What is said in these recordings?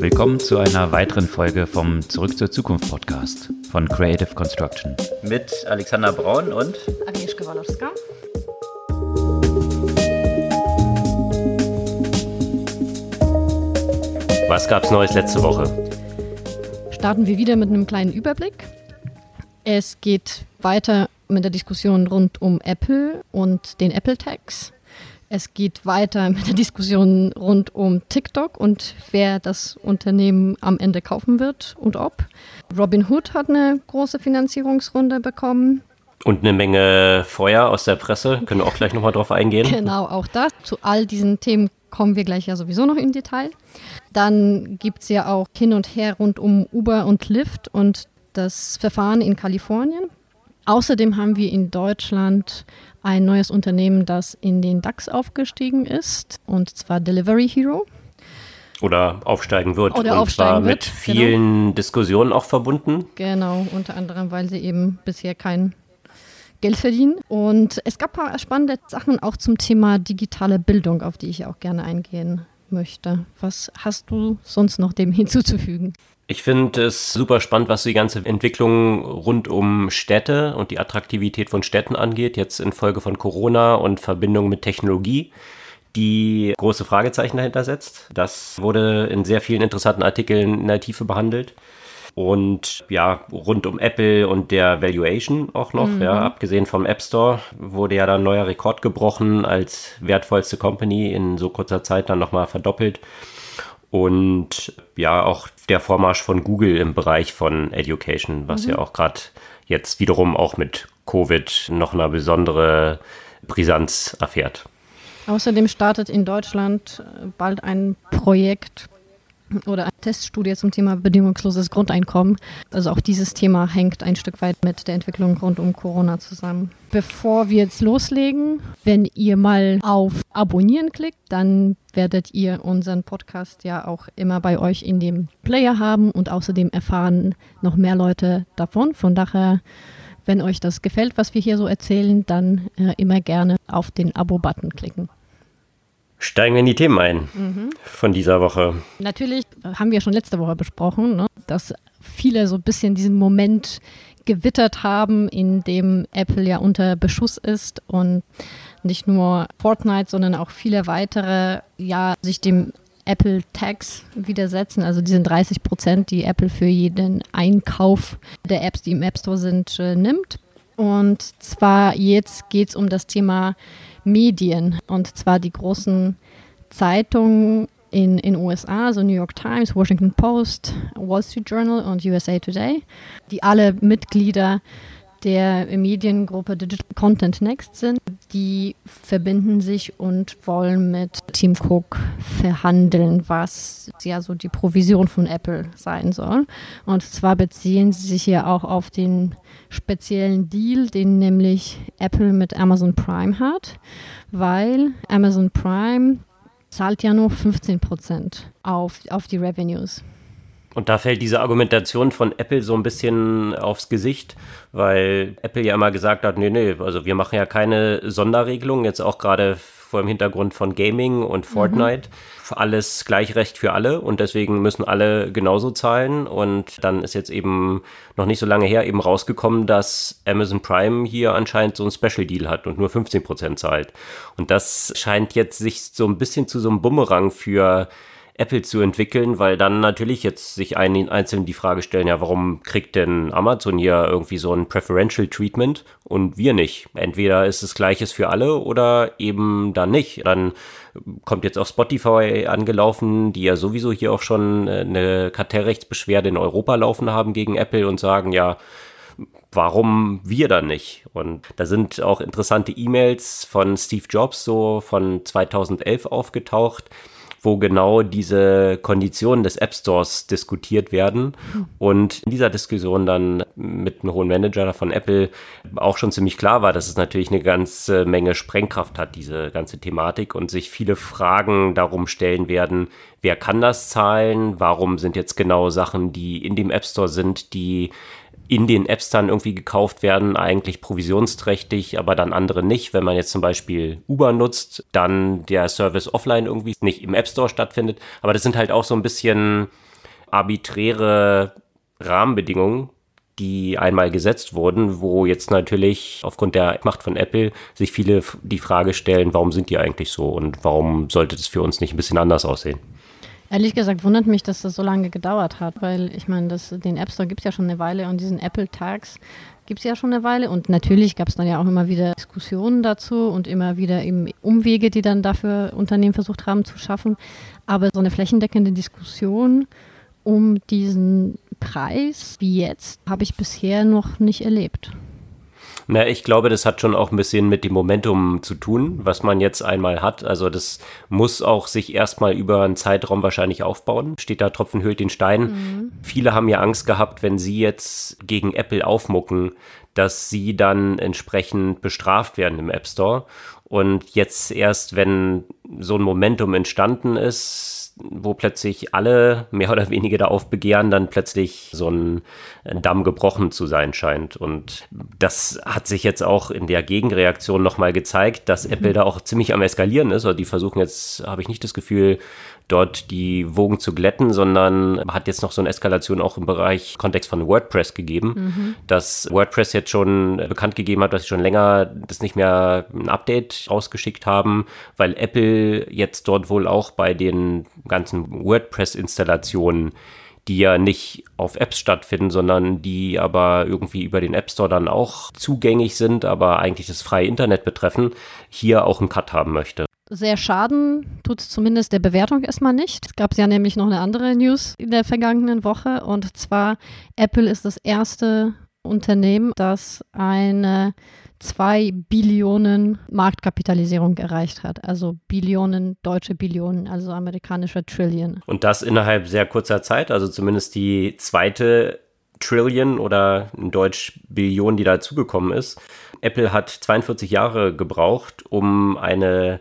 Willkommen zu einer weiteren Folge vom Zurück zur Zukunft Podcast von Creative Construction. Mit Alexander Braun und Agnieszka Walowska. Was gab's Neues letzte Woche? Starten wir wieder mit einem kleinen Überblick. Es geht weiter mit der Diskussion rund um Apple und den Apple Tax. Es geht weiter mit der Diskussion rund um TikTok und wer das Unternehmen am Ende kaufen wird und ob. Robinhood hat eine große Finanzierungsrunde bekommen. Und eine Menge Feuer aus der Presse. Können wir auch gleich nochmal drauf eingehen. Genau, auch das. Zu all diesen Themen kommen wir gleich ja sowieso noch im Detail. Dann gibt es ja auch hin und her rund um Uber und Lyft und das Verfahren in Kalifornien. Außerdem haben wir in Deutschland ein neues Unternehmen, das in den DAX aufgestiegen ist, und zwar Delivery Hero. Oder aufsteigen wird. Oder und aufsteigen zwar wird, mit vielen genau. Diskussionen auch verbunden. Genau, unter anderem, weil sie eben bisher kein Geld verdienen. Und es gab ein paar spannende Sachen auch zum Thema digitale Bildung, auf die ich auch gerne eingehen möchte. Was hast du sonst noch dem hinzuzufügen? Ich finde es super spannend, was die ganze Entwicklung rund um Städte und die Attraktivität von Städten angeht, jetzt infolge von Corona und Verbindung mit Technologie, die große Fragezeichen dahinter setzt. Das wurde in sehr vielen interessanten Artikeln in der Tiefe behandelt. Und ja, rund um Apple und der Valuation auch noch, Mhm. ja, abgesehen vom App Store, wurde ja dann neuer Rekord gebrochen als wertvollste Company in so kurzer Zeit dann nochmal verdoppelt. Und ja, auch der Vormarsch von Google im Bereich von Education, was ja auch gerade jetzt wiederum auch mit Covid noch eine besondere Brisanz erfährt. Außerdem startet in Deutschland äh, bald ein Projekt oder eine Teststudie zum Thema bedingungsloses Grundeinkommen. Also auch dieses Thema hängt ein Stück weit mit der Entwicklung rund um Corona zusammen. Bevor wir jetzt loslegen, wenn ihr mal auf Abonnieren klickt, dann werdet ihr unseren Podcast ja auch immer bei euch in dem Player haben und außerdem erfahren noch mehr Leute davon. Von daher, wenn euch das gefällt, was wir hier so erzählen, dann äh, immer gerne auf den Abo-Button klicken. Steigen wir in die Themen ein von dieser Woche. Natürlich haben wir schon letzte Woche besprochen, ne, dass viele so ein bisschen diesen Moment gewittert haben, in dem Apple ja unter Beschuss ist und nicht nur Fortnite, sondern auch viele weitere ja sich dem Apple Tax widersetzen, also diesen 30 Prozent, die Apple für jeden Einkauf der Apps, die im App Store sind, äh, nimmt. Und zwar jetzt geht es um das Thema Medien. Und zwar die großen Zeitungen in den USA, also New York Times, Washington Post, Wall Street Journal und USA Today, die alle Mitglieder der Mediengruppe Digital Content Next sind. Die verbinden sich und wollen mit Tim Cook verhandeln, was ja so die Provision von Apple sein soll. Und zwar beziehen sie sich hier auch auf den speziellen Deal, den nämlich Apple mit Amazon Prime hat, weil Amazon Prime zahlt ja nur 15 Prozent auf, auf die Revenues. Und da fällt diese Argumentation von Apple so ein bisschen aufs Gesicht, weil Apple ja immer gesagt hat, nee, nee, also wir machen ja keine Sonderregelung, jetzt auch gerade vor dem Hintergrund von Gaming und Fortnite. Alles Gleichrecht für alle und deswegen müssen alle genauso zahlen. Und dann ist jetzt eben noch nicht so lange her eben rausgekommen, dass Amazon Prime hier anscheinend so ein Special Deal hat und nur 15% zahlt. Und das scheint jetzt sich so ein bisschen zu so einem Bumerang für Apple zu entwickeln, weil dann natürlich jetzt sich ein, einzeln die Frage stellen, ja, warum kriegt denn Amazon hier irgendwie so ein Preferential Treatment und wir nicht? Entweder ist es gleiches für alle oder eben dann nicht. Dann kommt jetzt auch Spotify angelaufen, die ja sowieso hier auch schon äh, eine Kartellrechtsbeschwerde in Europa laufen haben gegen Apple und sagen, ja, warum wir dann nicht? Und da sind auch interessante E-Mails von Steve Jobs so von 2011 aufgetaucht, wo genau diese Konditionen des App Stores diskutiert werden. Und in dieser Diskussion dann mit einem hohen Manager von Apple auch schon ziemlich klar war, dass es natürlich eine ganze Menge Sprengkraft hat, diese ganze Thematik, und sich viele Fragen darum stellen werden, wer kann das zahlen? Warum sind jetzt genau Sachen, die in dem App Store sind, die in den Apps dann irgendwie gekauft werden, eigentlich provisionsträchtig, aber dann andere nicht. Wenn man jetzt zum Beispiel Uber nutzt, dann der Service offline irgendwie nicht im App Store stattfindet. Aber das sind halt auch so ein bisschen arbiträre Rahmenbedingungen, die einmal gesetzt wurden, wo jetzt natürlich aufgrund der Macht von Apple sich viele die Frage stellen, warum sind die eigentlich so und warum sollte das für uns nicht ein bisschen anders aussehen? Ehrlich gesagt wundert mich, dass das so lange gedauert hat, weil ich meine, den App Store gibt es ja schon eine Weile und diesen Apple Tags gibt es ja schon eine Weile und natürlich gab es dann ja auch immer wieder Diskussionen dazu und immer wieder eben Umwege, die dann dafür Unternehmen versucht haben zu schaffen. Aber so eine flächendeckende Diskussion um diesen Preis wie jetzt habe ich bisher noch nicht erlebt. Na, ich glaube, das hat schon auch ein bisschen mit dem Momentum zu tun, was man jetzt einmal hat. Also das muss auch sich erstmal über einen Zeitraum wahrscheinlich aufbauen. Steht da Tropfen höhlt den Stein. Mhm. Viele haben ja Angst gehabt, wenn sie jetzt gegen Apple aufmucken, dass sie dann entsprechend bestraft werden im App Store. Und jetzt erst, wenn so ein Momentum entstanden ist, wo plötzlich alle mehr oder weniger darauf begehren, dann plötzlich so ein Damm gebrochen zu sein scheint. Und das hat sich jetzt auch in der Gegenreaktion nochmal gezeigt, dass Apple da auch ziemlich am Eskalieren ist. Also die versuchen jetzt, habe ich nicht das Gefühl, dort die Wogen zu glätten, sondern hat jetzt noch so eine Eskalation auch im Bereich Kontext von WordPress gegeben, mhm. dass WordPress jetzt schon bekannt gegeben hat, dass sie schon länger das nicht mehr ein Update rausgeschickt haben, weil Apple jetzt dort wohl auch bei den ganzen WordPress-Installationen die ja nicht auf Apps stattfinden, sondern die aber irgendwie über den App Store dann auch zugänglich sind, aber eigentlich das freie Internet betreffen, hier auch einen Cut haben möchte. Sehr schaden tut es zumindest der Bewertung erstmal nicht. Es gab ja nämlich noch eine andere News in der vergangenen Woche und zwar Apple ist das erste Unternehmen, das eine 2 Billionen Marktkapitalisierung erreicht hat. Also Billionen, deutsche Billionen, also amerikanische Trillion. Und das innerhalb sehr kurzer Zeit, also zumindest die zweite Trillion oder in Deutsch Billion, die dazugekommen ist. Apple hat 42 Jahre gebraucht, um eine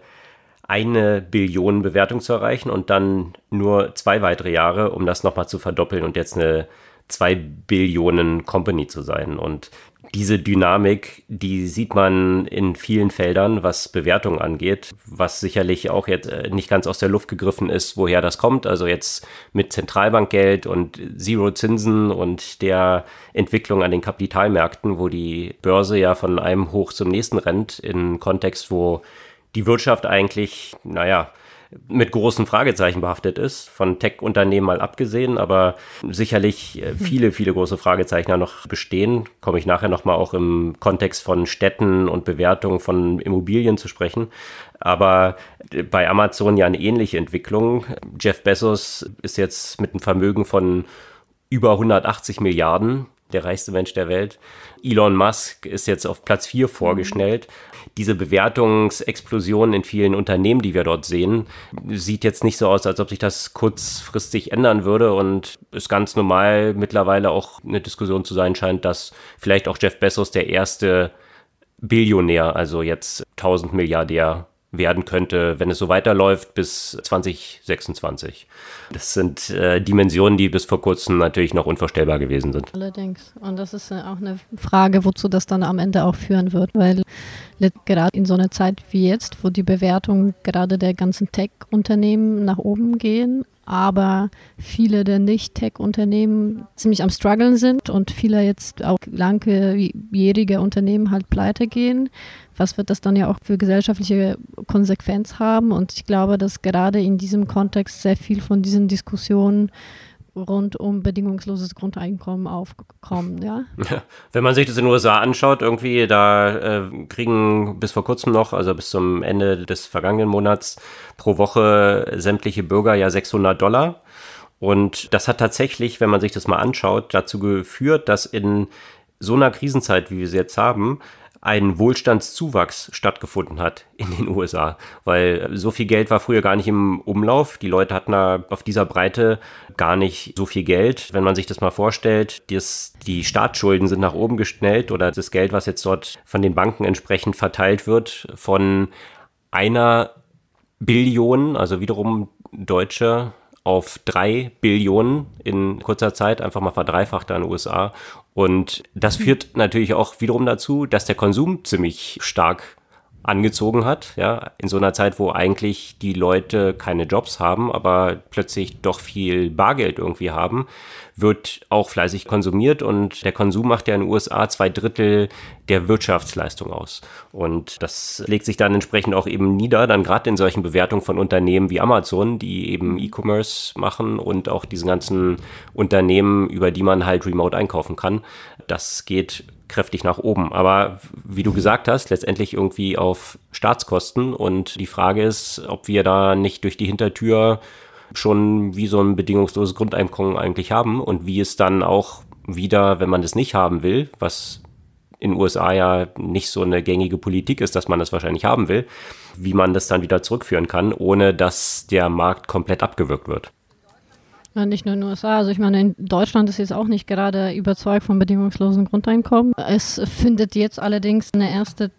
eine Billion Bewertung zu erreichen und dann nur zwei weitere Jahre, um das nochmal zu verdoppeln und jetzt eine zwei Billionen Company zu sein. Und diese Dynamik, die sieht man in vielen Feldern, was Bewertung angeht, was sicherlich auch jetzt äh, nicht ganz aus der Luft gegriffen ist, woher das kommt. Also jetzt mit Zentralbankgeld und Zero-Zinsen und der Entwicklung an den Kapitalmärkten, wo die Börse ja von einem hoch zum nächsten rennt, in Kontext, wo die Wirtschaft eigentlich, naja, mit großen Fragezeichen behaftet ist, von Tech-Unternehmen mal abgesehen, aber sicherlich äh, viele, viele große Fragezeichen noch bestehen. Komme ich nachher nochmal auch im Kontext von Städten und Bewertungen von Immobilien zu sprechen. Aber äh, bei Amazon ja eine ähnliche Entwicklung. Jeff Bezos ist jetzt mit einem Vermögen von über 180 Milliarden der reichste Mensch der Welt. Elon Musk ist jetzt auf Platz 4 vorgeschnellt. Diese Bewertungsexplosion in vielen Unternehmen, die wir dort sehen, sieht jetzt nicht so aus, als ob sich das kurzfristig ändern würde und es ganz normal mittlerweile auch eine Diskussion zu sein scheint, dass vielleicht auch Jeff Bezos der erste Billionär, also jetzt 1000 Milliardär werden könnte, wenn es so weiterläuft bis 2026. Das sind äh, Dimensionen, die bis vor kurzem natürlich noch unvorstellbar gewesen sind. Allerdings. Und das ist äh, auch eine Frage, wozu das dann am Ende auch führen wird, weil gerade in so einer Zeit wie jetzt, wo die Bewertungen gerade der ganzen Tech-Unternehmen nach oben gehen, aber viele der Nicht-Tech-Unternehmen ziemlich am struggeln sind und viele jetzt auch langjährige Unternehmen halt pleite gehen. Was wird das dann ja auch für gesellschaftliche Konsequenz haben? Und ich glaube, dass gerade in diesem Kontext sehr viel von diesen Diskussionen rund um bedingungsloses Grundeinkommen aufkommen, ja? Wenn man sich das in den USA anschaut, irgendwie, da äh, kriegen bis vor kurzem noch, also bis zum Ende des vergangenen Monats, pro Woche sämtliche Bürger ja 600 Dollar. Und das hat tatsächlich, wenn man sich das mal anschaut, dazu geführt, dass in so einer Krisenzeit, wie wir sie jetzt haben, ein Wohlstandszuwachs stattgefunden hat in den USA, weil so viel Geld war früher gar nicht im Umlauf. Die Leute hatten da auf dieser Breite gar nicht so viel Geld. Wenn man sich das mal vorstellt, das, die Staatsschulden sind nach oben geschnellt oder das Geld, was jetzt dort von den Banken entsprechend verteilt wird, von einer Billion, also wiederum deutsche auf drei Billionen in kurzer Zeit, einfach mal verdreifacht in den USA. Und das führt natürlich auch wiederum dazu, dass der Konsum ziemlich stark angezogen hat, ja, in so einer Zeit, wo eigentlich die Leute keine Jobs haben, aber plötzlich doch viel Bargeld irgendwie haben, wird auch fleißig konsumiert und der Konsum macht ja in den USA zwei Drittel der Wirtschaftsleistung aus. Und das legt sich dann entsprechend auch eben nieder, dann gerade in solchen Bewertungen von Unternehmen wie Amazon, die eben E-Commerce machen und auch diesen ganzen Unternehmen, über die man halt remote einkaufen kann. Das geht kräftig nach oben. Aber wie du gesagt hast, letztendlich irgendwie auf Staatskosten. Und die Frage ist, ob wir da nicht durch die Hintertür schon wie so ein bedingungsloses Grundeinkommen eigentlich haben und wie es dann auch wieder, wenn man das nicht haben will, was in den USA ja nicht so eine gängige Politik ist, dass man das wahrscheinlich haben will, wie man das dann wieder zurückführen kann, ohne dass der Markt komplett abgewürgt wird. Ja, nicht nur in den USA. Also ich meine, in Deutschland ist jetzt auch nicht gerade überzeugt vom bedingungslosen Grundeinkommen. Es findet jetzt allerdings eine erste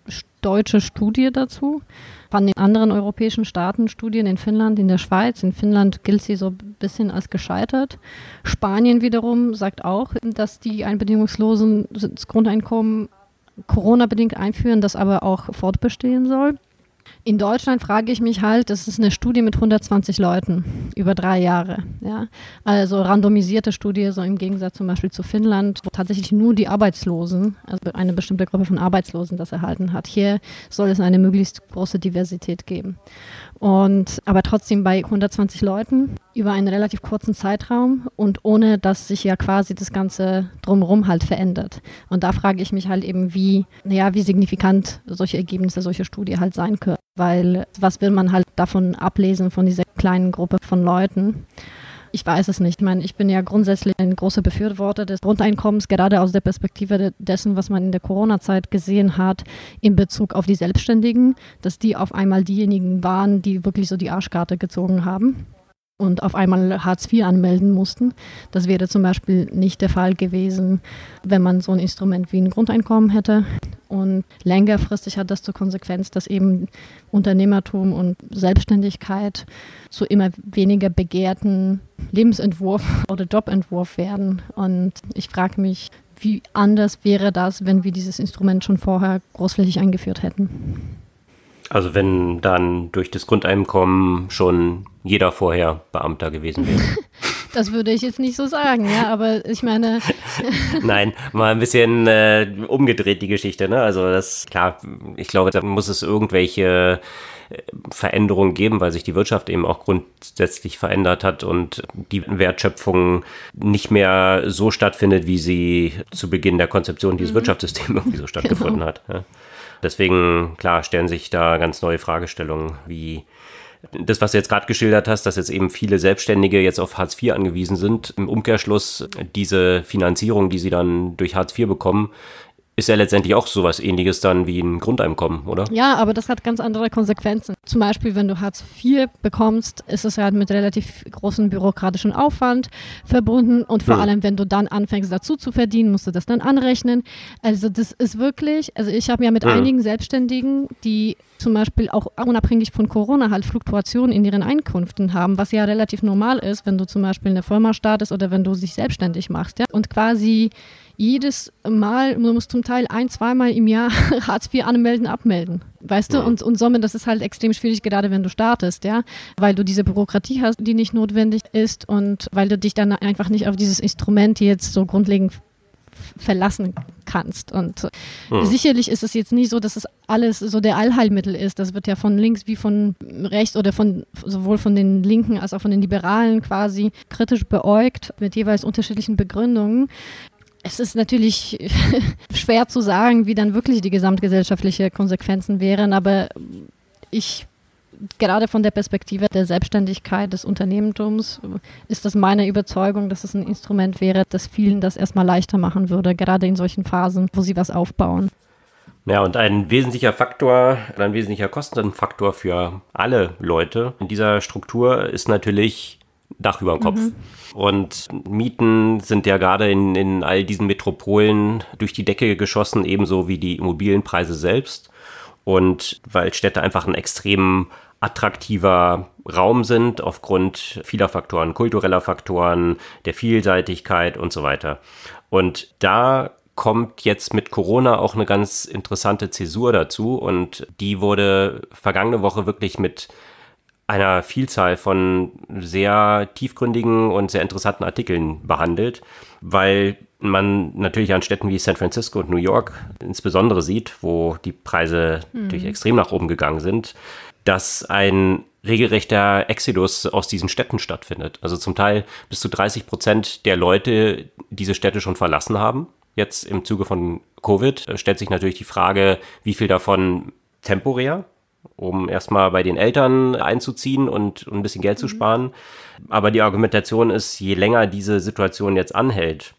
deutsche Studie dazu. Von den anderen europäischen Staaten Studien in Finnland, in der Schweiz. In Finnland gilt sie so ein bisschen als gescheitert. Spanien wiederum sagt auch, dass die ein bedingungsloses Grundeinkommen Corona-bedingt einführen, das aber auch fortbestehen soll. In Deutschland frage ich mich halt, das ist eine Studie mit 120 Leuten über drei Jahre. Ja? Also randomisierte Studie, so im Gegensatz zum Beispiel zu Finnland, wo tatsächlich nur die Arbeitslosen, also eine bestimmte Gruppe von Arbeitslosen das erhalten hat. Hier soll es eine möglichst große Diversität geben. Und aber trotzdem bei 120 Leuten über einen relativ kurzen Zeitraum und ohne dass sich ja quasi das Ganze drumherum halt verändert. Und da frage ich mich halt eben, wie, naja, wie signifikant solche Ergebnisse, solche Studie halt sein können. Weil was will man halt davon ablesen von dieser kleinen Gruppe von Leuten? Ich weiß es nicht. Ich meine, ich bin ja grundsätzlich ein großer Befürworter des Grundeinkommens, gerade aus der Perspektive dessen, was man in der Corona-Zeit gesehen hat, in Bezug auf die Selbstständigen, dass die auf einmal diejenigen waren, die wirklich so die Arschkarte gezogen haben und auf einmal Hartz IV anmelden mussten. Das wäre zum Beispiel nicht der Fall gewesen, wenn man so ein Instrument wie ein Grundeinkommen hätte. Und längerfristig hat das zur Konsequenz, dass eben Unternehmertum und Selbstständigkeit zu immer weniger begehrten Lebensentwurf oder Jobentwurf werden. Und ich frage mich, wie anders wäre das, wenn wir dieses Instrument schon vorher großflächig eingeführt hätten? Also wenn dann durch das Grundeinkommen schon jeder vorher Beamter gewesen wäre. Das würde ich jetzt nicht so sagen, ja, aber ich meine. Nein, mal ein bisschen äh, umgedreht die Geschichte, ne? Also das, klar, ich glaube, da muss es irgendwelche äh, Veränderungen geben, weil sich die Wirtschaft eben auch grundsätzlich verändert hat und die Wertschöpfung nicht mehr so stattfindet, wie sie zu Beginn der Konzeption dieses mhm. Wirtschaftssystems irgendwie so stattgefunden genau. hat. Ja. Deswegen, klar, stellen sich da ganz neue Fragestellungen, wie das, was du jetzt gerade geschildert hast, dass jetzt eben viele Selbstständige jetzt auf Hartz IV angewiesen sind, im Umkehrschluss diese Finanzierung, die sie dann durch Hartz IV bekommen, ist ja letztendlich auch sowas ähnliches dann wie ein Grundeinkommen, oder? Ja, aber das hat ganz andere Konsequenzen. Zum Beispiel, wenn du Hartz IV bekommst, ist es halt mit relativ großem bürokratischen Aufwand verbunden und vor hm. allem, wenn du dann anfängst dazu zu verdienen, musst du das dann anrechnen. Also das ist wirklich, also ich habe ja mit hm. einigen Selbstständigen, die zum Beispiel auch unabhängig von Corona halt Fluktuationen in ihren Einkünften haben, was ja relativ normal ist, wenn du zum Beispiel eine Firma startest oder wenn du dich selbstständig machst. Ja? Und quasi jedes Mal, du musst zum Teil ein, zweimal im Jahr Hartz IV anmelden, abmelden. Weißt du? Und, und somit, das ist halt extrem schwierig, gerade wenn du startest, ja. Weil du diese Bürokratie hast, die nicht notwendig ist und weil du dich dann einfach nicht auf dieses Instrument jetzt so grundlegend verlassen kannst. Und hm. sicherlich ist es jetzt nicht so, dass es alles so der Allheilmittel ist. Das wird ja von links wie von rechts oder von sowohl von den Linken als auch von den Liberalen quasi kritisch beäugt mit jeweils unterschiedlichen Begründungen. Es ist natürlich schwer zu sagen, wie dann wirklich die gesamtgesellschaftliche Konsequenzen wären, aber ich gerade von der Perspektive der Selbstständigkeit des Unternehmertums ist das meine Überzeugung, dass es ein Instrument wäre, das vielen das erstmal leichter machen würde, gerade in solchen Phasen, wo sie was aufbauen. Ja, und ein wesentlicher Faktor, ein wesentlicher Kostenfaktor für alle Leute in dieser Struktur ist natürlich Dach über dem Kopf. Mhm. Und Mieten sind ja gerade in, in all diesen Metropolen durch die Decke geschossen, ebenso wie die Immobilienpreise selbst. Und weil Städte einfach einen extremen attraktiver Raum sind aufgrund vieler Faktoren, kultureller Faktoren, der Vielseitigkeit und so weiter. Und da kommt jetzt mit Corona auch eine ganz interessante Zäsur dazu und die wurde vergangene Woche wirklich mit einer Vielzahl von sehr tiefgründigen und sehr interessanten Artikeln behandelt, weil man natürlich an Städten wie San Francisco und New York insbesondere sieht, wo die Preise mhm. natürlich extrem nach oben gegangen sind, dass ein regelrechter Exodus aus diesen Städten stattfindet. Also zum Teil bis zu 30 Prozent der Leute diese Städte schon verlassen haben. Jetzt im Zuge von Covid äh, stellt sich natürlich die Frage, wie viel davon temporär, um erstmal bei den Eltern einzuziehen und, und ein bisschen Geld mhm. zu sparen. Aber die Argumentation ist, je länger diese Situation jetzt anhält,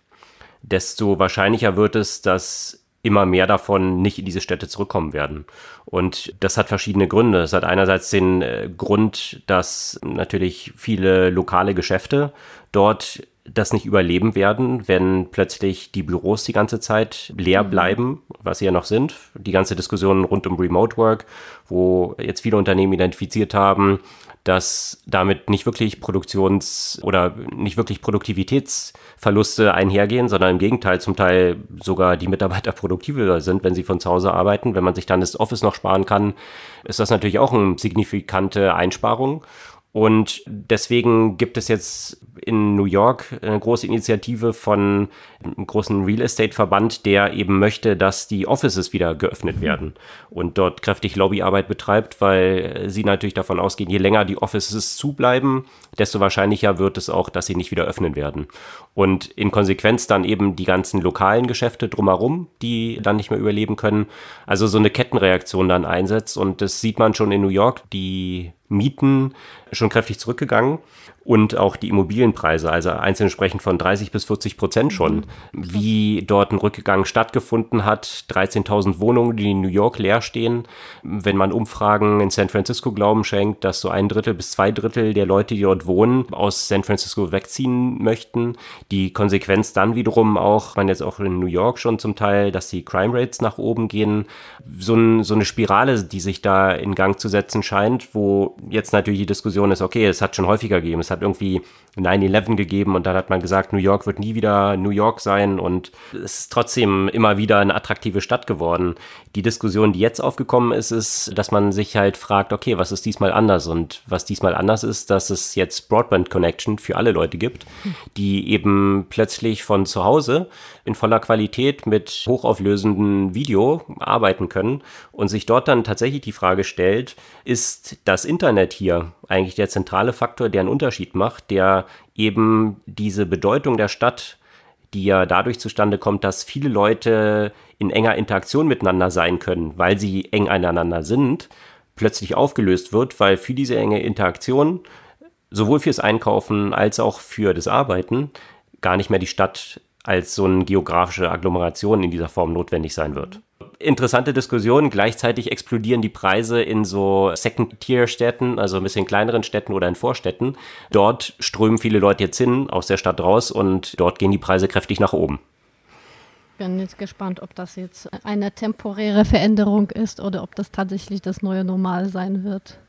desto wahrscheinlicher wird es, dass immer mehr davon nicht in diese Städte zurückkommen werden. Und das hat verschiedene Gründe. Es hat einerseits den äh, Grund, dass natürlich viele lokale Geschäfte dort das nicht überleben werden, wenn plötzlich die Büros die ganze Zeit leer mhm. bleiben, was sie ja noch sind. Die ganze Diskussion rund um Remote Work, wo jetzt viele Unternehmen identifiziert haben, dass damit nicht wirklich Produktions- oder nicht wirklich Produktivitätsverluste einhergehen, sondern im Gegenteil zum Teil sogar die Mitarbeiter produktiver sind, wenn sie von zu Hause arbeiten. Wenn man sich dann das Office noch sparen kann, ist das natürlich auch eine signifikante Einsparung. Und deswegen gibt es jetzt in New York eine große Initiative von einem großen Real Estate Verband, der eben möchte, dass die Offices wieder geöffnet werden und dort kräftig Lobbyarbeit betreibt, weil sie natürlich davon ausgehen, je länger die Offices zubleiben, desto wahrscheinlicher wird es auch, dass sie nicht wieder öffnen werden. Und in Konsequenz dann eben die ganzen lokalen Geschäfte drumherum, die dann nicht mehr überleben können. Also so eine Kettenreaktion dann einsetzt. Und das sieht man schon in New York. Die Mieten schon kräftig zurückgegangen und auch die Immobilienpreise, also einzelne sprechen von 30 bis 40 Prozent schon, mhm. wie dort ein Rückgang stattgefunden hat. 13.000 Wohnungen, die in New York leer stehen. Wenn man Umfragen in San Francisco Glauben schenkt, dass so ein Drittel bis zwei Drittel der Leute, die dort wohnen, aus San Francisco wegziehen möchten. Die Konsequenz dann wiederum auch, man jetzt auch in New York schon zum Teil, dass die Crime Rates nach oben gehen. So, ein, so eine Spirale, die sich da in Gang zu setzen scheint, wo jetzt natürlich die Diskussion ist, okay, es hat schon häufiger gegeben, es hat irgendwie 9-11 gegeben und dann hat man gesagt, New York wird nie wieder New York sein und es ist trotzdem immer wieder eine attraktive Stadt geworden. Die Diskussion, die jetzt aufgekommen ist, ist, dass man sich halt fragt, okay, was ist diesmal anders? Und was diesmal anders ist, dass es jetzt Broadband Connection für alle Leute gibt, die eben plötzlich von zu Hause in voller Qualität mit hochauflösendem Video arbeiten können und sich dort dann tatsächlich die Frage stellt, ist das Internet hier eigentlich der zentrale Faktor, der einen Unterschied macht, der eben diese Bedeutung der Stadt, die ja dadurch zustande kommt, dass viele Leute in enger Interaktion miteinander sein können, weil sie eng aneinander sind, plötzlich aufgelöst wird, weil für diese enge Interaktion sowohl fürs Einkaufen als auch für das Arbeiten gar nicht mehr die Stadt als so eine geografische Agglomeration in dieser Form notwendig sein wird interessante Diskussion. Gleichzeitig explodieren die Preise in so Second-Tier-Städten, also ein bisschen kleineren Städten oder in Vorstädten. Dort strömen viele Leute jetzt hin, aus der Stadt raus und dort gehen die Preise kräftig nach oben. Ich bin jetzt gespannt, ob das jetzt eine temporäre Veränderung ist oder ob das tatsächlich das neue Normal sein wird.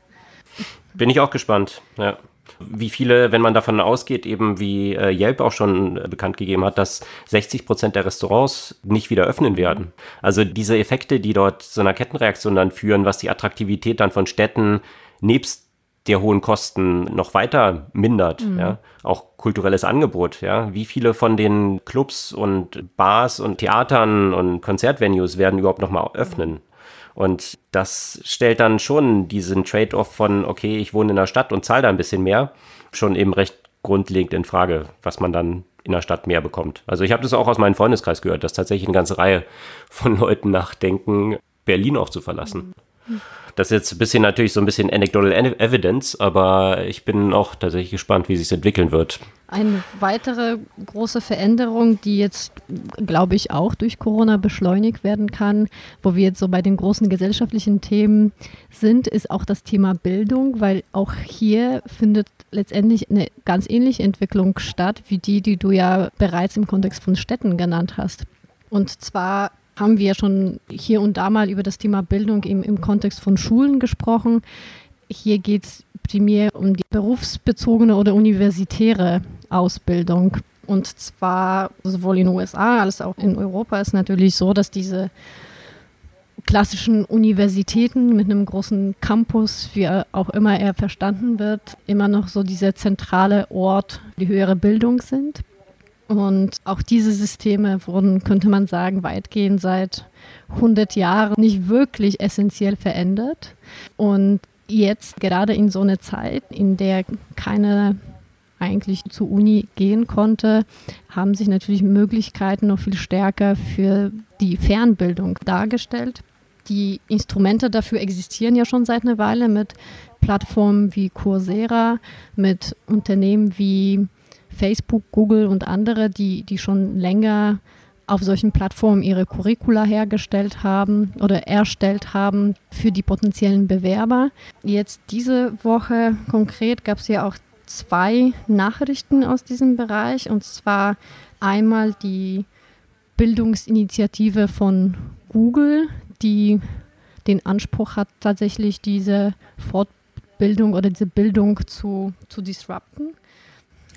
Bin ich auch gespannt, ja wie viele, wenn man davon ausgeht, eben wie äh, Yelp auch schon äh, bekannt gegeben hat, dass 60 Prozent der Restaurants nicht wieder öffnen werden. Also diese Effekte, die dort zu einer Kettenreaktion dann führen, was die Attraktivität dann von Städten nebst der hohen Kosten noch weiter mindert, mhm. ja, auch kulturelles Angebot, ja, wie viele von den Clubs und Bars und Theatern und Konzertvenues werden überhaupt noch mal öffnen? Und das stellt dann schon diesen Trade-off von, okay, ich wohne in der Stadt und zahle da ein bisschen mehr, schon eben recht grundlegend in Frage, was man dann in der Stadt mehr bekommt. Also ich habe das auch aus meinem Freundeskreis gehört, dass tatsächlich eine ganze Reihe von Leuten nachdenken, Berlin auch zu verlassen. Mhm. Das ist jetzt ein bisschen natürlich so ein bisschen anecdotal evidence, aber ich bin auch tatsächlich gespannt, wie sich entwickeln wird. Eine weitere große Veränderung, die jetzt, glaube ich, auch durch Corona beschleunigt werden kann, wo wir jetzt so bei den großen gesellschaftlichen Themen sind, ist auch das Thema Bildung, weil auch hier findet letztendlich eine ganz ähnliche Entwicklung statt, wie die, die du ja bereits im Kontext von Städten genannt hast. Und zwar haben wir schon hier und da mal über das Thema Bildung im, im Kontext von Schulen gesprochen. hier geht es primär um die berufsbezogene oder universitäre Ausbildung. Und zwar sowohl in den USA als auch in Europa ist natürlich so, dass diese klassischen Universitäten mit einem großen Campus, wie auch immer er verstanden wird, immer noch so dieser zentrale Ort, die höhere Bildung sind. Und auch diese Systeme wurden, könnte man sagen, weitgehend seit 100 Jahren nicht wirklich essentiell verändert. Und jetzt gerade in so einer Zeit, in der keine eigentlich zur Uni gehen konnte, haben sich natürlich Möglichkeiten noch viel stärker für die Fernbildung dargestellt. Die Instrumente dafür existieren ja schon seit einer Weile mit Plattformen wie Coursera, mit Unternehmen wie Facebook, Google und andere, die, die schon länger auf solchen Plattformen ihre Curricula hergestellt haben oder erstellt haben für die potenziellen Bewerber. Jetzt diese Woche konkret gab es ja auch zwei Nachrichten aus diesem Bereich und zwar einmal die Bildungsinitiative von Google, die den Anspruch hat, tatsächlich diese Fortbildung oder diese Bildung zu, zu disrupten.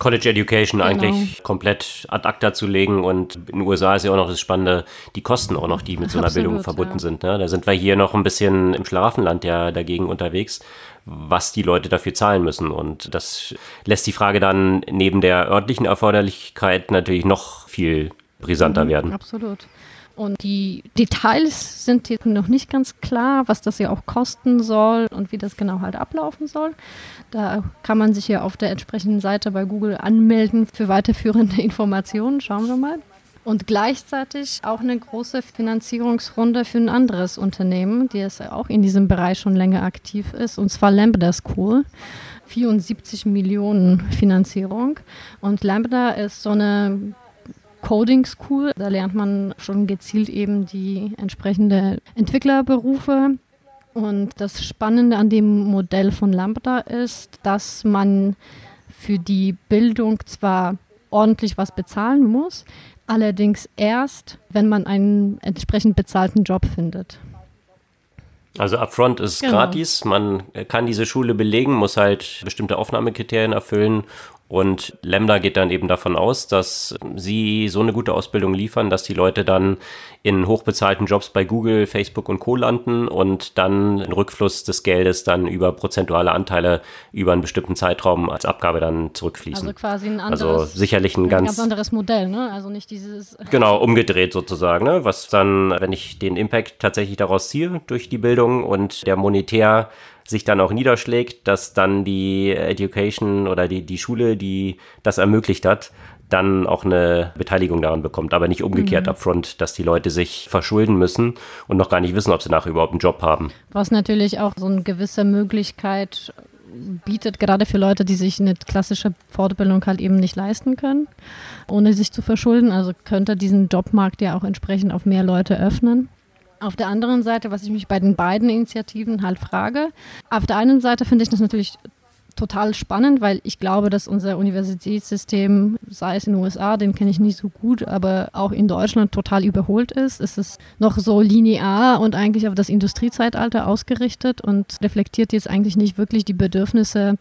College Education genau. eigentlich komplett ad acta zu legen. Und in den USA ist ja auch noch das Spannende, die Kosten auch noch, die mit so einer Absolut, Bildung verbunden ja. sind. Ne? Da sind wir hier noch ein bisschen im Schlafenland ja dagegen unterwegs, was die Leute dafür zahlen müssen. Und das lässt die Frage dann neben der örtlichen Erforderlichkeit natürlich noch viel brisanter mhm, werden. Absolut. Und die Details sind hier noch nicht ganz klar, was das ja auch kosten soll und wie das genau halt ablaufen soll. Da kann man sich ja auf der entsprechenden Seite bei Google anmelden für weiterführende Informationen. Schauen wir mal. Und gleichzeitig auch eine große Finanzierungsrunde für ein anderes Unternehmen, das auch in diesem Bereich schon länger aktiv ist, und zwar Lambda School. 74 Millionen Finanzierung. Und Lambda ist so eine Coding School. Da lernt man schon gezielt eben die entsprechende Entwicklerberufe. Und das Spannende an dem Modell von Lambda ist, dass man für die Bildung zwar ordentlich was bezahlen muss, allerdings erst, wenn man einen entsprechend bezahlten Job findet. Also Upfront ist genau. gratis, man kann diese Schule belegen, muss halt bestimmte Aufnahmekriterien erfüllen und Lambda geht dann eben davon aus, dass sie so eine gute Ausbildung liefern, dass die Leute dann in hochbezahlten Jobs bei Google, Facebook und Co. landen und dann ein Rückfluss des Geldes dann über prozentuale Anteile über einen bestimmten Zeitraum als Abgabe dann zurückfließen. Also quasi ein also anderes, also sicherlich ein, ein ganz, ganz, anderes Modell, ne? Also nicht dieses. Genau, umgedreht sozusagen, ne? Was dann, wenn ich den Impact tatsächlich daraus ziehe durch die Bildung und der monetär sich dann auch niederschlägt, dass dann die Education oder die, die Schule, die das ermöglicht hat, dann auch eine Beteiligung daran bekommt, aber nicht umgekehrt mhm. upfront, dass die Leute sich verschulden müssen und noch gar nicht wissen, ob sie nachher überhaupt einen Job haben. Was natürlich auch so eine gewisse Möglichkeit bietet, gerade für Leute, die sich eine klassische Fortbildung halt eben nicht leisten können, ohne sich zu verschulden. Also könnte diesen Jobmarkt ja auch entsprechend auf mehr Leute öffnen. Auf der anderen Seite, was ich mich bei den beiden Initiativen halt frage, auf der einen Seite finde ich das natürlich total spannend, weil ich glaube, dass unser Universitätssystem, sei es in den USA, den kenne ich nicht so gut, aber auch in Deutschland total überholt ist. Es ist noch so linear und eigentlich auf das Industriezeitalter ausgerichtet und reflektiert jetzt eigentlich nicht wirklich die Bedürfnisse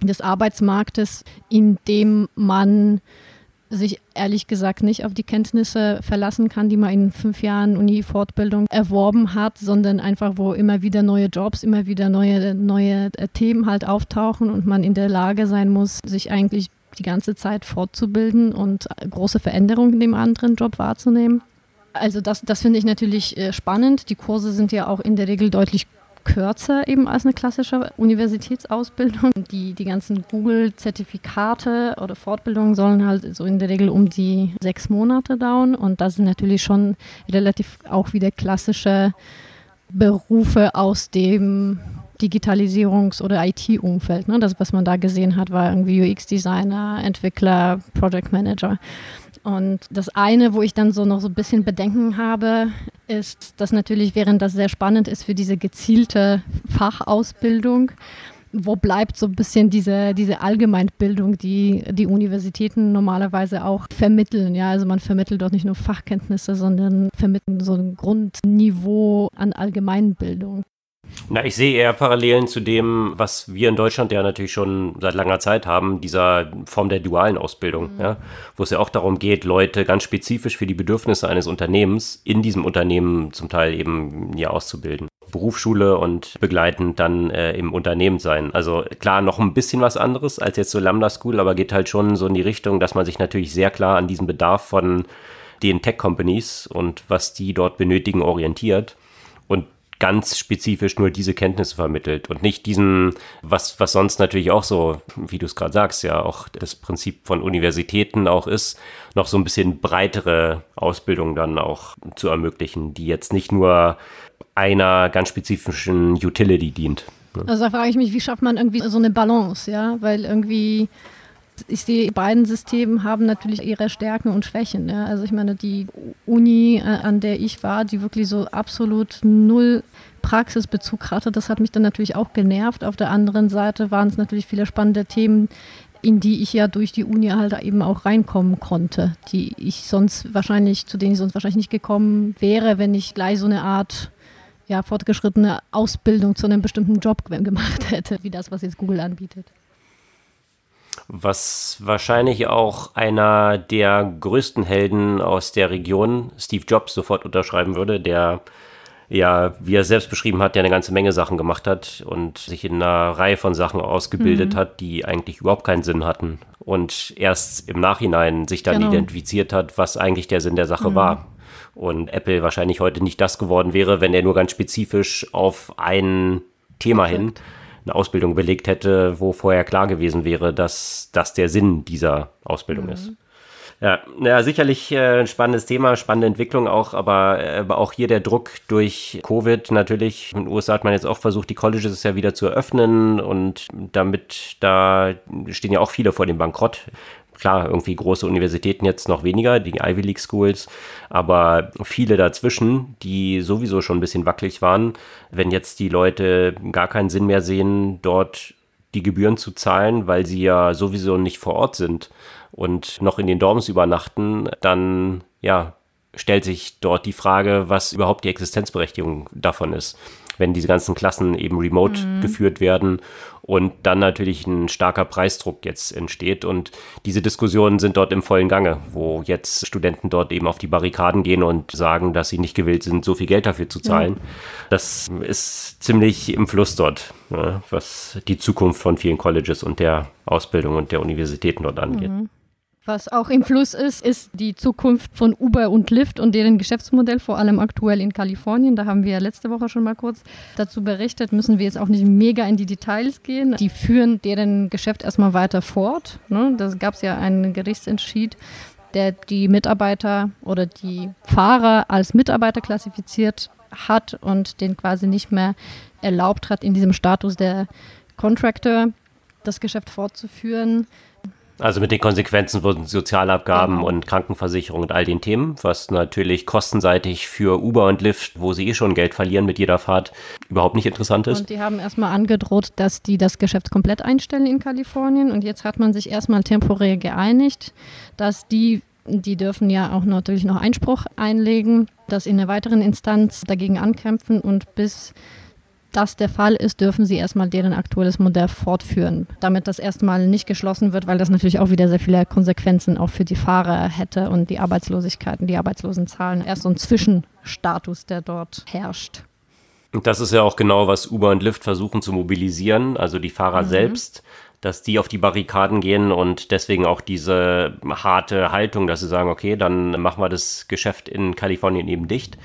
des Arbeitsmarktes, in dem man sich ehrlich gesagt nicht auf die Kenntnisse verlassen kann, die man in fünf Jahren Uni-Fortbildung erworben hat, sondern einfach, wo immer wieder neue Jobs, immer wieder neue, neue äh, Themen halt auftauchen und man in der Lage sein muss, sich eigentlich die ganze Zeit fortzubilden und große Veränderungen in dem anderen Job wahrzunehmen. Also das, das finde ich natürlich äh, spannend. Die Kurse sind ja auch in der Regel deutlich kürzer eben als eine klassische Universitätsausbildung. Die, die ganzen Google-Zertifikate oder Fortbildungen sollen halt so in der Regel um die sechs Monate dauern und das sind natürlich schon relativ auch wieder klassische Berufe aus dem Digitalisierungs- oder IT-Umfeld. Ne? Das, was man da gesehen hat, war irgendwie UX-Designer, Entwickler, Project Manager. Und das eine, wo ich dann so noch so ein bisschen Bedenken habe, ist, dass natürlich, während das sehr spannend ist für diese gezielte Fachausbildung, wo bleibt so ein bisschen diese, diese Allgemeinbildung, die die Universitäten normalerweise auch vermitteln. Ja, also man vermittelt dort nicht nur Fachkenntnisse, sondern vermittelt so ein Grundniveau an Allgemeinbildung. Na, ich sehe eher Parallelen zu dem, was wir in Deutschland ja natürlich schon seit langer Zeit haben, dieser Form der dualen Ausbildung, mhm. ja, wo es ja auch darum geht, Leute ganz spezifisch für die Bedürfnisse eines Unternehmens in diesem Unternehmen zum Teil eben ja auszubilden. Berufsschule und begleitend dann äh, im Unternehmen sein. Also klar, noch ein bisschen was anderes als jetzt so Lambda School, aber geht halt schon so in die Richtung, dass man sich natürlich sehr klar an diesen Bedarf von den Tech-Companies und was die dort benötigen orientiert. Ganz spezifisch nur diese Kenntnisse vermittelt und nicht diesen, was, was sonst natürlich auch so, wie du es gerade sagst, ja auch das Prinzip von Universitäten auch ist, noch so ein bisschen breitere Ausbildung dann auch zu ermöglichen, die jetzt nicht nur einer ganz spezifischen Utility dient. Also da frage ich mich, wie schafft man irgendwie so eine Balance, ja, weil irgendwie ich sehe, beiden Systemen haben natürlich ihre Stärken und Schwächen. Ja? Also ich meine, die Uni, äh, an der ich war, die wirklich so absolut null Praxisbezug hatte, das hat mich dann natürlich auch genervt. Auf der anderen Seite waren es natürlich viele spannende Themen, in die ich ja durch die Uni halt eben auch reinkommen konnte, die ich sonst wahrscheinlich, zu denen ich sonst wahrscheinlich nicht gekommen wäre, wenn ich gleich so eine Art ja, fortgeschrittene Ausbildung zu einem bestimmten Job gemacht hätte, wie das, was jetzt Google anbietet was wahrscheinlich auch einer der größten Helden aus der Region, Steve Jobs, sofort unterschreiben würde, der ja, wie er selbst beschrieben hat, der eine ganze Menge Sachen gemacht hat und sich in einer Reihe von Sachen ausgebildet mhm. hat, die eigentlich überhaupt keinen Sinn hatten und erst im Nachhinein sich dann genau. identifiziert hat, was eigentlich der Sinn der Sache mhm. war. Und Apple wahrscheinlich heute nicht das geworden wäre, wenn er nur ganz spezifisch auf ein Thema Perfekt. hin eine Ausbildung belegt hätte, wo vorher klar gewesen wäre, dass das der Sinn dieser Ausbildung mhm. ist. Ja, ja, sicherlich äh, ein spannendes Thema, spannende Entwicklung auch, aber, aber auch hier der Druck durch Covid natürlich. In den USA hat man jetzt auch versucht, die Colleges ja wieder zu eröffnen und damit, da stehen ja auch viele vor dem Bankrott klar, irgendwie große Universitäten jetzt noch weniger, die Ivy League Schools, aber viele dazwischen, die sowieso schon ein bisschen wackelig waren, wenn jetzt die Leute gar keinen Sinn mehr sehen, dort die Gebühren zu zahlen, weil sie ja sowieso nicht vor Ort sind und noch in den Dorms übernachten, dann ja, stellt sich dort die Frage, was überhaupt die Existenzberechtigung davon ist wenn diese ganzen Klassen eben remote mhm. geführt werden und dann natürlich ein starker Preisdruck jetzt entsteht. Und diese Diskussionen sind dort im vollen Gange, wo jetzt Studenten dort eben auf die Barrikaden gehen und sagen, dass sie nicht gewillt sind, so viel Geld dafür zu zahlen. Ja. Das ist ziemlich im Fluss dort, ne, was die Zukunft von vielen Colleges und der Ausbildung und der Universitäten dort angeht. Mhm. Was auch im Fluss ist, ist die Zukunft von Uber und Lyft und deren Geschäftsmodell, vor allem aktuell in Kalifornien. Da haben wir ja letzte Woche schon mal kurz dazu berichtet, müssen wir jetzt auch nicht mega in die Details gehen. Die führen deren Geschäft erstmal weiter fort. Ne? Da gab es ja einen Gerichtsentscheid, der die Mitarbeiter oder die Fahrer als Mitarbeiter klassifiziert hat und den quasi nicht mehr erlaubt hat, in diesem Status der Contractor das Geschäft fortzuführen. Also mit den Konsequenzen von Sozialabgaben genau. und Krankenversicherung und all den Themen, was natürlich kostenseitig für Uber und Lyft, wo sie eh schon Geld verlieren mit jeder Fahrt, überhaupt nicht interessant ist. Und die haben erstmal angedroht, dass die das Geschäft komplett einstellen in Kalifornien. Und jetzt hat man sich erstmal temporär geeinigt, dass die die dürfen ja auch natürlich noch Einspruch einlegen, dass in einer weiteren Instanz dagegen ankämpfen und bis das der Fall ist, dürfen sie erstmal deren aktuelles Modell fortführen, damit das erstmal nicht geschlossen wird, weil das natürlich auch wieder sehr viele Konsequenzen auch für die Fahrer hätte und die Arbeitslosigkeiten, die Arbeitslosenzahlen. Erst so ein Zwischenstatus, der dort herrscht. Und das ist ja auch genau, was Uber und Lyft versuchen zu mobilisieren, also die Fahrer mhm. selbst, dass die auf die Barrikaden gehen und deswegen auch diese harte Haltung, dass sie sagen, okay, dann machen wir das Geschäft in Kalifornien eben dicht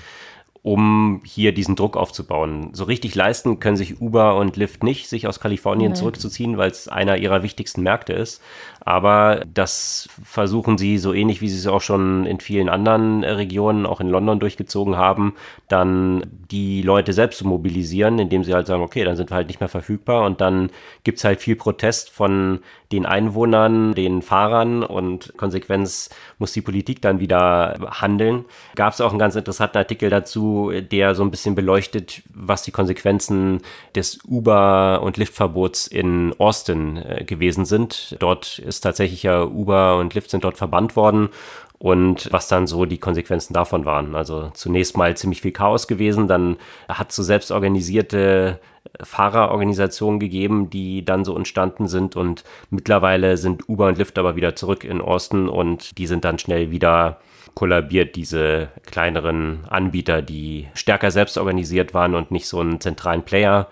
um hier diesen Druck aufzubauen. So richtig leisten können sich Uber und Lyft nicht, sich aus Kalifornien okay. zurückzuziehen, weil es einer ihrer wichtigsten Märkte ist. Aber das versuchen sie so ähnlich, wie sie es auch schon in vielen anderen Regionen, auch in London durchgezogen haben, dann die Leute selbst zu mobilisieren, indem sie halt sagen, okay, dann sind wir halt nicht mehr verfügbar und dann gibt es halt viel Protest von den Einwohnern, den Fahrern und Konsequenz muss die Politik dann wieder handeln. Gab es auch einen ganz interessanten Artikel dazu, der so ein bisschen beleuchtet, was die Konsequenzen des Uber- und Lyft-Verbots in Austin äh, gewesen sind. Dort ist tatsächlich ja Uber und Lyft sind dort verbannt worden und was dann so die Konsequenzen davon waren. Also zunächst mal ziemlich viel Chaos gewesen, dann hat so selbstorganisierte Fahrerorganisationen gegeben, die dann so entstanden sind und mittlerweile sind Uber und Lyft aber wieder zurück in Austin und die sind dann schnell wieder kollabiert, diese kleineren Anbieter, die stärker selbst organisiert waren und nicht so einen zentralen Player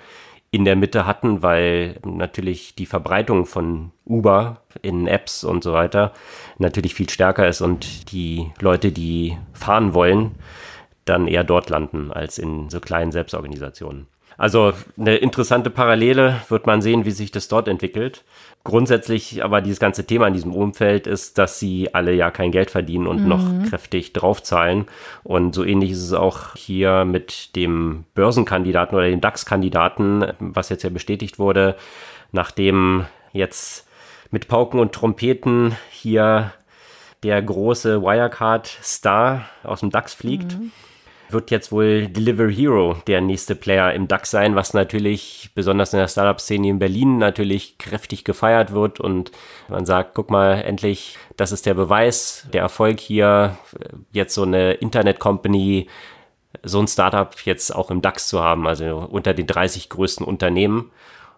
in der Mitte hatten, weil natürlich die Verbreitung von Uber in Apps und so weiter natürlich viel stärker ist und die Leute, die fahren wollen, dann eher dort landen als in so kleinen Selbstorganisationen. Also eine interessante Parallele, wird man sehen, wie sich das dort entwickelt. Grundsätzlich aber dieses ganze Thema in diesem Umfeld ist, dass sie alle ja kein Geld verdienen und mhm. noch kräftig draufzahlen. Und so ähnlich ist es auch hier mit dem Börsenkandidaten oder dem DAX-Kandidaten, was jetzt ja bestätigt wurde, nachdem jetzt mit Pauken und Trompeten hier der große Wirecard-Star aus dem DAX fliegt. Mhm wird jetzt wohl Deliver Hero der nächste Player im DAX sein, was natürlich besonders in der Startup-Szene in Berlin natürlich kräftig gefeiert wird und man sagt, guck mal, endlich, das ist der Beweis, der Erfolg hier, jetzt so eine Internet-Company, so ein Startup jetzt auch im DAX zu haben, also unter den 30 größten Unternehmen,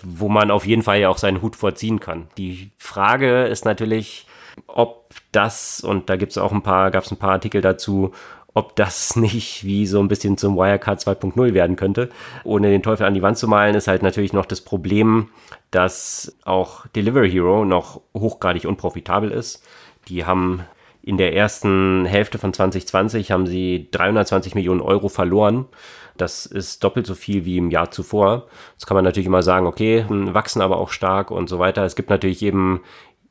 wo man auf jeden Fall ja auch seinen Hut vorziehen kann. Die Frage ist natürlich, ob das, und da gibt es auch ein paar, gab es ein paar Artikel dazu, ob das nicht wie so ein bisschen zum Wirecard 2.0 werden könnte. Ohne den Teufel an die Wand zu malen, ist halt natürlich noch das Problem, dass auch Delivery Hero noch hochgradig unprofitabel ist. Die haben in der ersten Hälfte von 2020 haben sie 320 Millionen Euro verloren. Das ist doppelt so viel wie im Jahr zuvor. Jetzt kann man natürlich immer sagen, okay, wachsen aber auch stark und so weiter. Es gibt natürlich eben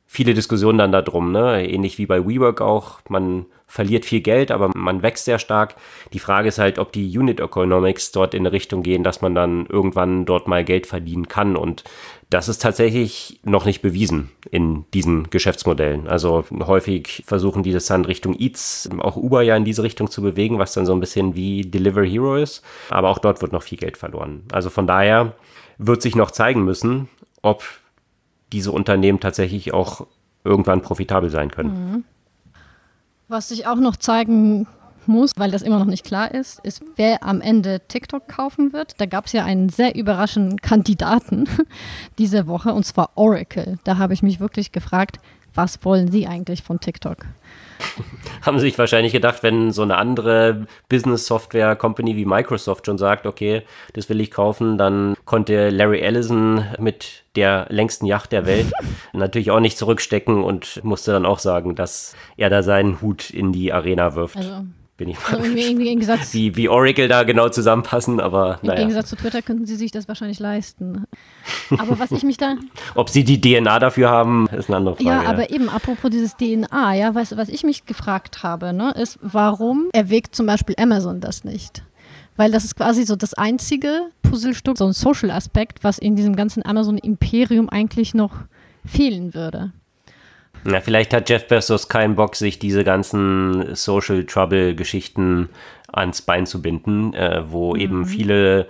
viele Diskussionen dann darum, ne? Ähnlich wie bei WeWork auch. Man verliert viel Geld, aber man wächst sehr stark. Die Frage ist halt, ob die Unit Economics dort in eine Richtung gehen, dass man dann irgendwann dort mal Geld verdienen kann. Und das ist tatsächlich noch nicht bewiesen in diesen Geschäftsmodellen. Also häufig versuchen die das dann Richtung Eats, auch Uber ja in diese Richtung zu bewegen, was dann so ein bisschen wie Deliver Hero ist. Aber auch dort wird noch viel Geld verloren. Also von daher wird sich noch zeigen müssen, ob diese Unternehmen tatsächlich auch irgendwann profitabel sein können. Mhm. Was sich auch noch zeigen muss, weil das immer noch nicht klar ist, ist, wer am Ende TikTok kaufen wird. Da gab es ja einen sehr überraschenden Kandidaten diese Woche, und zwar Oracle. Da habe ich mich wirklich gefragt, was wollen Sie eigentlich von TikTok? Haben sich wahrscheinlich gedacht, wenn so eine andere Business-Software-Company wie Microsoft schon sagt, okay, das will ich kaufen, dann konnte Larry Ellison mit der längsten Yacht der Welt natürlich auch nicht zurückstecken und musste dann auch sagen, dass er da seinen Hut in die Arena wirft. Also bin ich mal also Gegensatz, wie, wie Oracle da genau zusammenpassen, aber Im naja. Gegensatz zu Twitter könnten sie sich das wahrscheinlich leisten. Aber was ich mich da... Ob sie die DNA dafür haben, ist eine andere Frage. Ja, aber ja. eben, apropos dieses DNA, ja, was, was ich mich gefragt habe, ne, ist, warum erwägt zum Beispiel Amazon das nicht? Weil das ist quasi so das einzige Puzzlestück, so ein Social-Aspekt, was in diesem ganzen Amazon-Imperium eigentlich noch fehlen würde. Na, vielleicht hat Jeff Bezos keinen Bock, sich diese ganzen Social Trouble-Geschichten ans Bein zu binden, äh, wo mhm. eben viele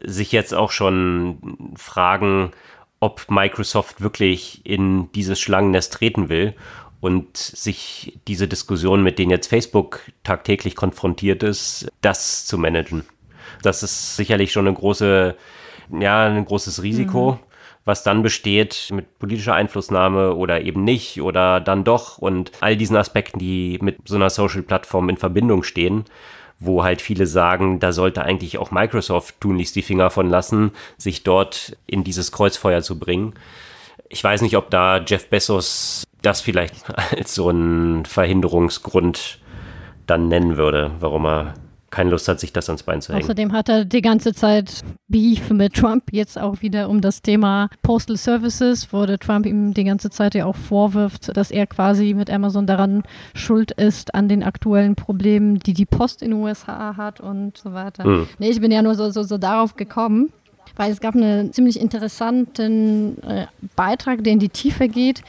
sich jetzt auch schon fragen, ob Microsoft wirklich in dieses Schlangennest treten will und sich diese Diskussion, mit denen jetzt Facebook tagtäglich konfrontiert ist, das zu managen. Das ist sicherlich schon eine große, ja, ein großes Risiko. Mhm was dann besteht mit politischer Einflussnahme oder eben nicht oder dann doch und all diesen Aspekten, die mit so einer Social-Plattform in Verbindung stehen wo halt viele sagen, da sollte eigentlich auch Microsoft tunlichst die Finger von lassen, sich dort in dieses Kreuzfeuer zu bringen. Ich weiß nicht, ob da Jeff Bezos das vielleicht als so einen Verhinderungsgrund dann nennen würde, warum er keine Lust hat, sich das ans Bein zu hängen. Außerdem hat er die ganze Zeit Beef mit Trump, jetzt auch wieder um das Thema Postal Services, wo der Trump ihm die ganze Zeit ja auch vorwirft, dass er quasi mit Amazon daran schuld ist, an den aktuellen Problemen, die die Post in den USA hat und so weiter. Mhm. Nee, ich bin ja nur so, so, so darauf gekommen, weil es gab einen ziemlich interessanten äh, Beitrag, der in die Tiefe geht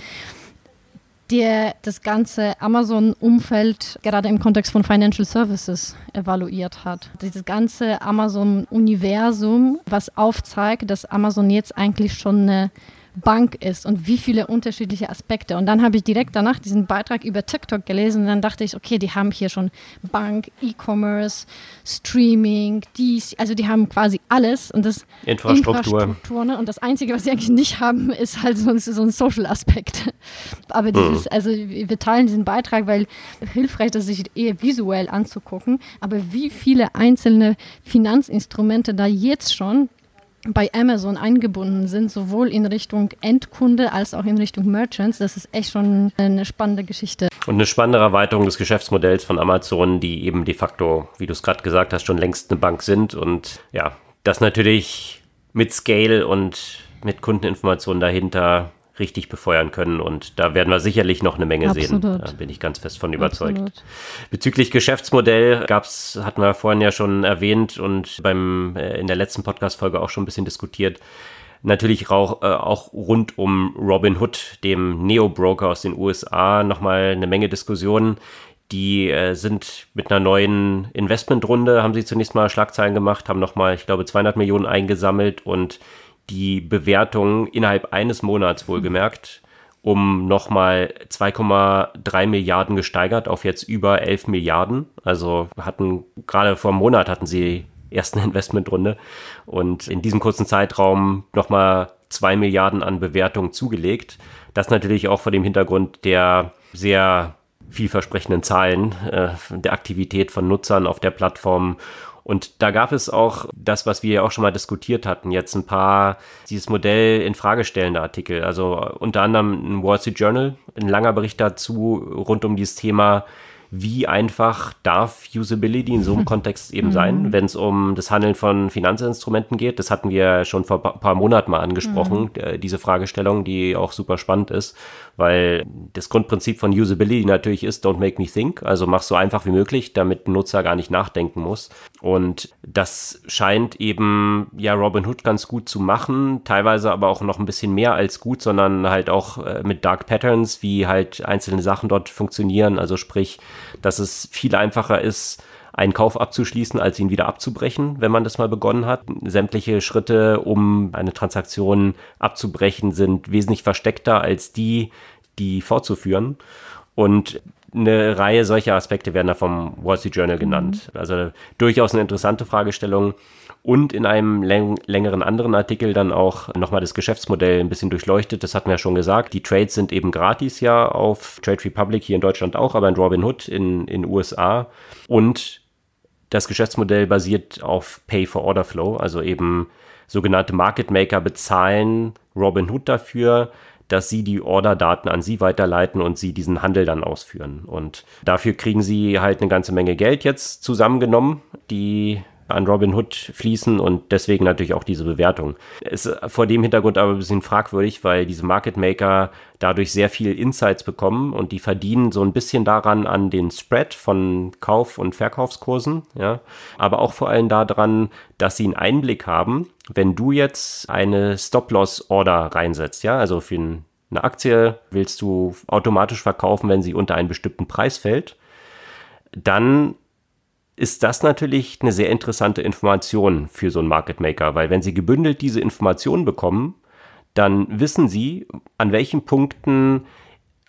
der das ganze Amazon-Umfeld gerade im Kontext von Financial Services evaluiert hat. Dieses ganze Amazon-Universum, was aufzeigt, dass Amazon jetzt eigentlich schon eine Bank ist und wie viele unterschiedliche Aspekte. Und dann habe ich direkt danach diesen Beitrag über TikTok gelesen und dann dachte ich, okay, die haben hier schon Bank, E-Commerce, Streaming, dies, also die haben quasi alles und das Infrastruktur. Infrastruktur ne? Und das Einzige, was sie eigentlich nicht haben, ist halt so, so ein Social-Aspekt. Aber dieses, mhm. also wir teilen diesen Beitrag, weil hilfreich ist, sich eher visuell anzugucken. Aber wie viele einzelne Finanzinstrumente da jetzt schon bei Amazon eingebunden sind, sowohl in Richtung Endkunde als auch in Richtung Merchants. Das ist echt schon eine spannende Geschichte. Und eine spannende Erweiterung des Geschäftsmodells von Amazon, die eben de facto, wie du es gerade gesagt hast, schon längst eine Bank sind. Und ja, das natürlich mit Scale und mit Kundeninformationen dahinter richtig befeuern können. Und da werden wir sicherlich noch eine Menge Absolut. sehen. Da bin ich ganz fest von überzeugt. Absolut. Bezüglich Geschäftsmodell gab's, hatten wir vorhin ja schon erwähnt und beim, äh, in der letzten Podcast-Folge auch schon ein bisschen diskutiert. Natürlich auch, äh, auch rund um Robin Hood, dem Neo-Broker aus den USA, nochmal eine Menge Diskussionen. Die äh, sind mit einer neuen Investmentrunde, haben sie zunächst mal Schlagzeilen gemacht, haben nochmal, ich glaube, 200 Millionen eingesammelt und die Bewertung innerhalb eines Monats wohlgemerkt um nochmal 2,3 Milliarden gesteigert auf jetzt über 11 Milliarden. Also hatten gerade vor einem Monat hatten sie ersten Investmentrunde und in diesem kurzen Zeitraum nochmal 2 Milliarden an Bewertung zugelegt. Das natürlich auch vor dem Hintergrund der sehr vielversprechenden Zahlen äh, der Aktivität von Nutzern auf der Plattform und da gab es auch das, was wir ja auch schon mal diskutiert hatten, jetzt ein paar dieses Modell in Frage stellende Artikel. Also unter anderem ein Wall Street Journal, ein langer Bericht dazu rund um dieses Thema wie einfach darf Usability in so einem Kontext eben sein, mhm. wenn es um das Handeln von Finanzinstrumenten geht. Das hatten wir schon vor ein paar Monaten mal angesprochen, mhm. diese Fragestellung, die auch super spannend ist, weil das Grundprinzip von Usability natürlich ist, don't make me think, also mach so einfach wie möglich, damit ein Nutzer gar nicht nachdenken muss. Und das scheint eben ja Robinhood ganz gut zu machen, teilweise aber auch noch ein bisschen mehr als gut, sondern halt auch äh, mit Dark Patterns, wie halt einzelne Sachen dort funktionieren, also sprich, dass es viel einfacher ist, einen Kauf abzuschließen, als ihn wieder abzubrechen, wenn man das mal begonnen hat. Sämtliche Schritte, um eine Transaktion abzubrechen, sind wesentlich versteckter als die, die fortzuführen. Und eine Reihe solcher Aspekte werden da vom Wall Street Journal genannt. Mhm. Also durchaus eine interessante Fragestellung und in einem läng längeren anderen Artikel dann auch nochmal das Geschäftsmodell ein bisschen durchleuchtet. Das hatten wir ja schon gesagt. Die Trades sind eben gratis ja auf Trade Republic hier in Deutschland auch, aber in Robinhood in den USA. Und das Geschäftsmodell basiert auf Pay for Order Flow, also eben sogenannte Market Maker bezahlen Robinhood dafür, dass sie die Orderdaten an sie weiterleiten und sie diesen Handel dann ausführen. Und dafür kriegen sie halt eine ganze Menge Geld jetzt zusammengenommen, die an Robin Hood fließen und deswegen natürlich auch diese Bewertung. Ist vor dem Hintergrund aber ein bisschen fragwürdig, weil diese Market Maker dadurch sehr viel Insights bekommen und die verdienen so ein bisschen daran an den Spread von Kauf- und Verkaufskursen, ja, aber auch vor allem daran, dass sie einen Einblick haben, wenn du jetzt eine Stop-Loss-Order reinsetzt, ja, also für eine Aktie willst du automatisch verkaufen, wenn sie unter einen bestimmten Preis fällt, dann ist das natürlich eine sehr interessante Information für so einen Market Maker, weil wenn Sie gebündelt diese Informationen bekommen, dann wissen Sie, an welchen Punkten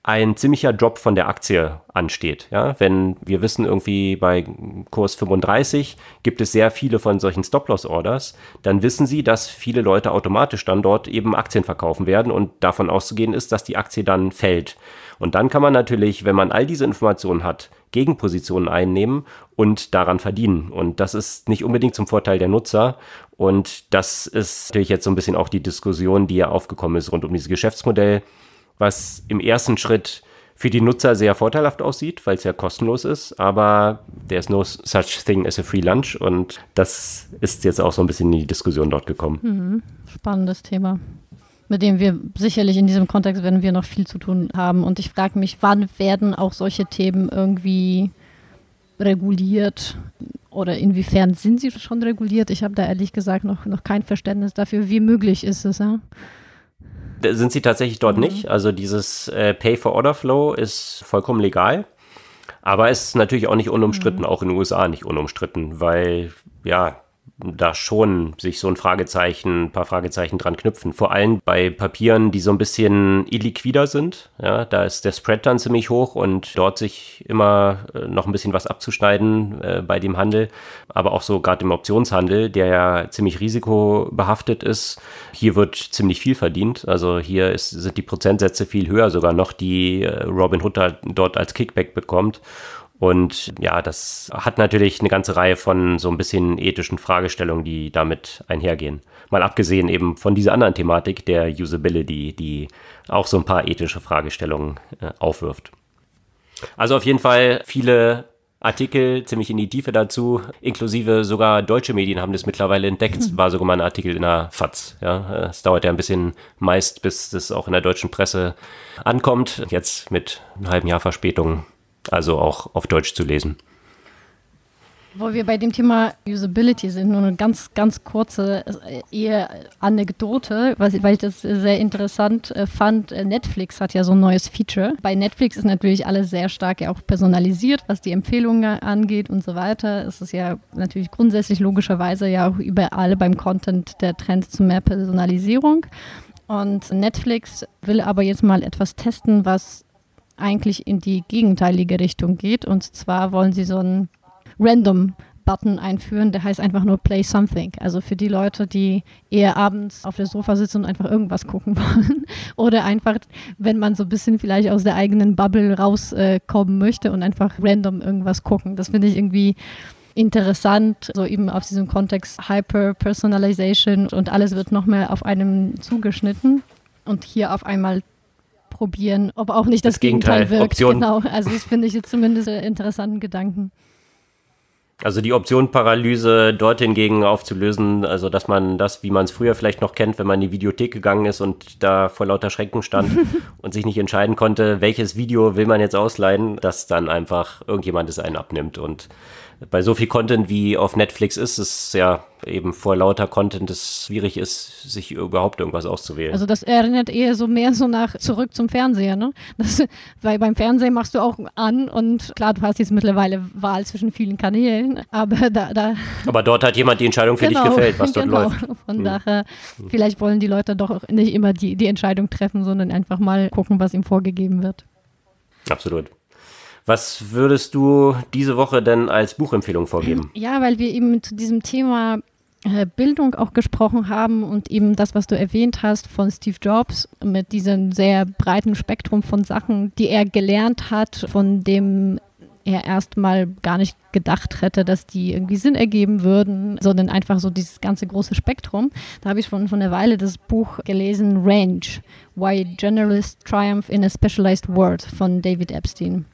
ein ziemlicher Drop von der Aktie ansteht. Ja, wenn wir wissen, irgendwie bei Kurs 35 gibt es sehr viele von solchen Stop-Loss-Orders, dann wissen Sie, dass viele Leute automatisch dann dort eben Aktien verkaufen werden und davon auszugehen ist, dass die Aktie dann fällt. Und dann kann man natürlich, wenn man all diese Informationen hat, Gegenpositionen einnehmen und daran verdienen. Und das ist nicht unbedingt zum Vorteil der Nutzer. Und das ist natürlich jetzt so ein bisschen auch die Diskussion, die ja aufgekommen ist rund um dieses Geschäftsmodell, was im ersten Schritt für die Nutzer sehr vorteilhaft aussieht, weil es ja kostenlos ist, aber there's no such thing as a free lunch und das ist jetzt auch so ein bisschen in die Diskussion dort gekommen. Mhm. Spannendes Thema mit dem wir sicherlich in diesem Kontext werden wir noch viel zu tun haben. Und ich frage mich, wann werden auch solche Themen irgendwie reguliert oder inwiefern sind sie schon reguliert? Ich habe da ehrlich gesagt noch, noch kein Verständnis dafür, wie möglich ist es. Ja? Sind sie tatsächlich dort mhm. nicht. Also dieses äh, Pay-for-Order-Flow ist vollkommen legal. Aber es ist natürlich auch nicht unumstritten, mhm. auch in den USA nicht unumstritten, weil ja, da schon sich so ein Fragezeichen, ein paar Fragezeichen dran knüpfen. Vor allem bei Papieren, die so ein bisschen illiquider sind. Ja, da ist der Spread dann ziemlich hoch und dort sich immer äh, noch ein bisschen was abzuschneiden äh, bei dem Handel. Aber auch so gerade im Optionshandel, der ja ziemlich risikobehaftet ist. Hier wird ziemlich viel verdient. Also hier ist, sind die Prozentsätze viel höher sogar noch, die äh, Robin Hood dort als Kickback bekommt. Und ja, das hat natürlich eine ganze Reihe von so ein bisschen ethischen Fragestellungen, die damit einhergehen. Mal abgesehen eben von dieser anderen Thematik der Usability, die auch so ein paar ethische Fragestellungen äh, aufwirft. Also auf jeden Fall viele Artikel ziemlich in die Tiefe dazu, inklusive sogar deutsche Medien haben das mittlerweile entdeckt. Es war sogar mal ein Artikel in der FAZ. Ja, es dauert ja ein bisschen meist, bis das auch in der deutschen Presse ankommt. Jetzt mit einem halben Jahr Verspätung also auch auf Deutsch zu lesen. Wo wir bei dem Thema Usability sind, nur eine ganz, ganz kurze äh, eher Anekdote, weil ich das sehr interessant äh, fand. Äh, Netflix hat ja so ein neues Feature. Bei Netflix ist natürlich alles sehr stark ja auch personalisiert, was die Empfehlungen angeht und so weiter. Es ist ja natürlich grundsätzlich logischerweise ja auch überall beim Content der Trend zu mehr Personalisierung. Und Netflix will aber jetzt mal etwas testen, was eigentlich in die gegenteilige Richtung geht. Und zwar wollen sie so einen Random Button einführen, der heißt einfach nur Play Something. Also für die Leute, die eher abends auf der Sofa sitzen und einfach irgendwas gucken wollen. Oder einfach, wenn man so ein bisschen vielleicht aus der eigenen Bubble rauskommen äh, möchte und einfach random irgendwas gucken. Das finde ich irgendwie interessant, so eben auf diesem Kontext Hyper-Personalization und alles wird noch mehr auf einem zugeschnitten. Und hier auf einmal probieren, ob auch nicht das, das Gegenteil, Gegenteil, wirkt. Option. Genau, also das finde ich jetzt zumindest einen interessanten Gedanken. Also die Option Paralyse dort hingegen aufzulösen, also dass man das, wie man es früher vielleicht noch kennt, wenn man in die Videothek gegangen ist und da vor lauter Schränken stand und sich nicht entscheiden konnte, welches Video will man jetzt ausleihen, dass dann einfach irgendjemand es einen abnimmt und bei so viel Content wie auf Netflix ist, ist ja eben vor lauter Content es schwierig ist, sich überhaupt irgendwas auszuwählen. Also das erinnert eher so mehr so nach zurück zum Fernseher, ne? Das, weil beim Fernsehen machst du auch an und klar, du hast jetzt mittlerweile Wahl zwischen vielen Kanälen, aber da, da Aber dort hat jemand die Entscheidung für genau, dich gefällt, was dort genau. läuft. Von hm. daher, vielleicht wollen die Leute doch nicht immer die, die Entscheidung treffen, sondern einfach mal gucken, was ihm vorgegeben wird. Absolut. Was würdest du diese Woche denn als Buchempfehlung vorgeben? Ja, weil wir eben zu diesem Thema äh, Bildung auch gesprochen haben und eben das, was du erwähnt hast von Steve Jobs mit diesem sehr breiten Spektrum von Sachen, die er gelernt hat, von dem er erstmal gar nicht gedacht hätte, dass die irgendwie Sinn ergeben würden, sondern einfach so dieses ganze große Spektrum. Da habe ich schon von einer Weile das Buch gelesen, Range, Why Generalists Triumph in a Specialized World von David Epstein.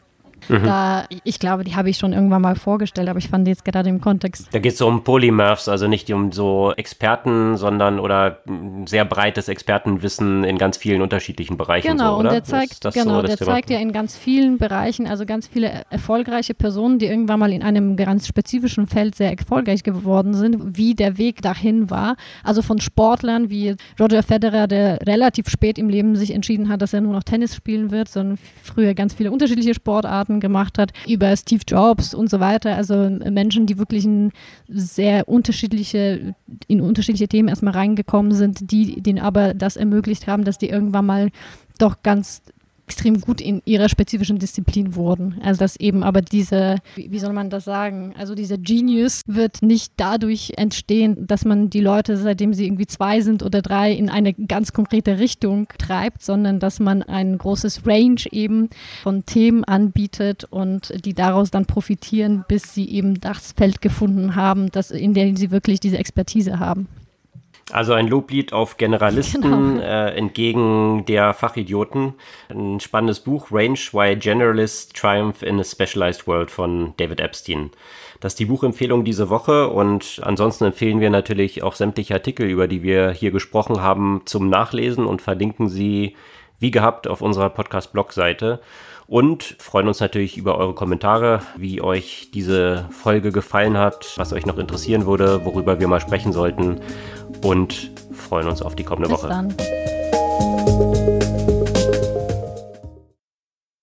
Mhm. Da, ich glaube, die habe ich schon irgendwann mal vorgestellt, aber ich fand jetzt gerade im Kontext. Da geht es so um Polymorphs, also nicht um so Experten, sondern oder sehr breites Expertenwissen in ganz vielen unterschiedlichen Bereichen. Genau, so, und der zeigt, genau, so der zeigt ja in ganz vielen Bereichen, also ganz viele erfolgreiche Personen, die irgendwann mal in einem ganz spezifischen Feld sehr erfolgreich geworden sind, wie der Weg dahin war. Also von Sportlern wie Roger Federer, der relativ spät im Leben sich entschieden hat, dass er nur noch Tennis spielen wird, sondern früher ganz viele unterschiedliche Sportarten Sachen gemacht hat, über Steve Jobs und so weiter. Also Menschen, die wirklich in sehr unterschiedliche, in unterschiedliche Themen erstmal reingekommen sind, die denen aber das ermöglicht haben, dass die irgendwann mal doch ganz extrem gut in ihrer spezifischen Disziplin wurden. Also dass eben aber diese, wie soll man das sagen, also dieser Genius wird nicht dadurch entstehen, dass man die Leute, seitdem sie irgendwie zwei sind oder drei, in eine ganz konkrete Richtung treibt, sondern dass man ein großes Range eben von Themen anbietet und die daraus dann profitieren, bis sie eben das Feld gefunden haben, das, in dem sie wirklich diese Expertise haben. Also ein Loblied auf Generalisten genau. äh, entgegen der Fachidioten. Ein spannendes Buch, Range Why Generalists Triumph in a Specialized World von David Epstein. Das ist die Buchempfehlung diese Woche und ansonsten empfehlen wir natürlich auch sämtliche Artikel, über die wir hier gesprochen haben, zum Nachlesen und verlinken sie wie gehabt auf unserer Podcast-Blog-Seite und freuen uns natürlich über eure Kommentare, wie euch diese Folge gefallen hat, was euch noch interessieren würde, worüber wir mal sprechen sollten und freuen uns auf die kommende Bis Woche. Dann.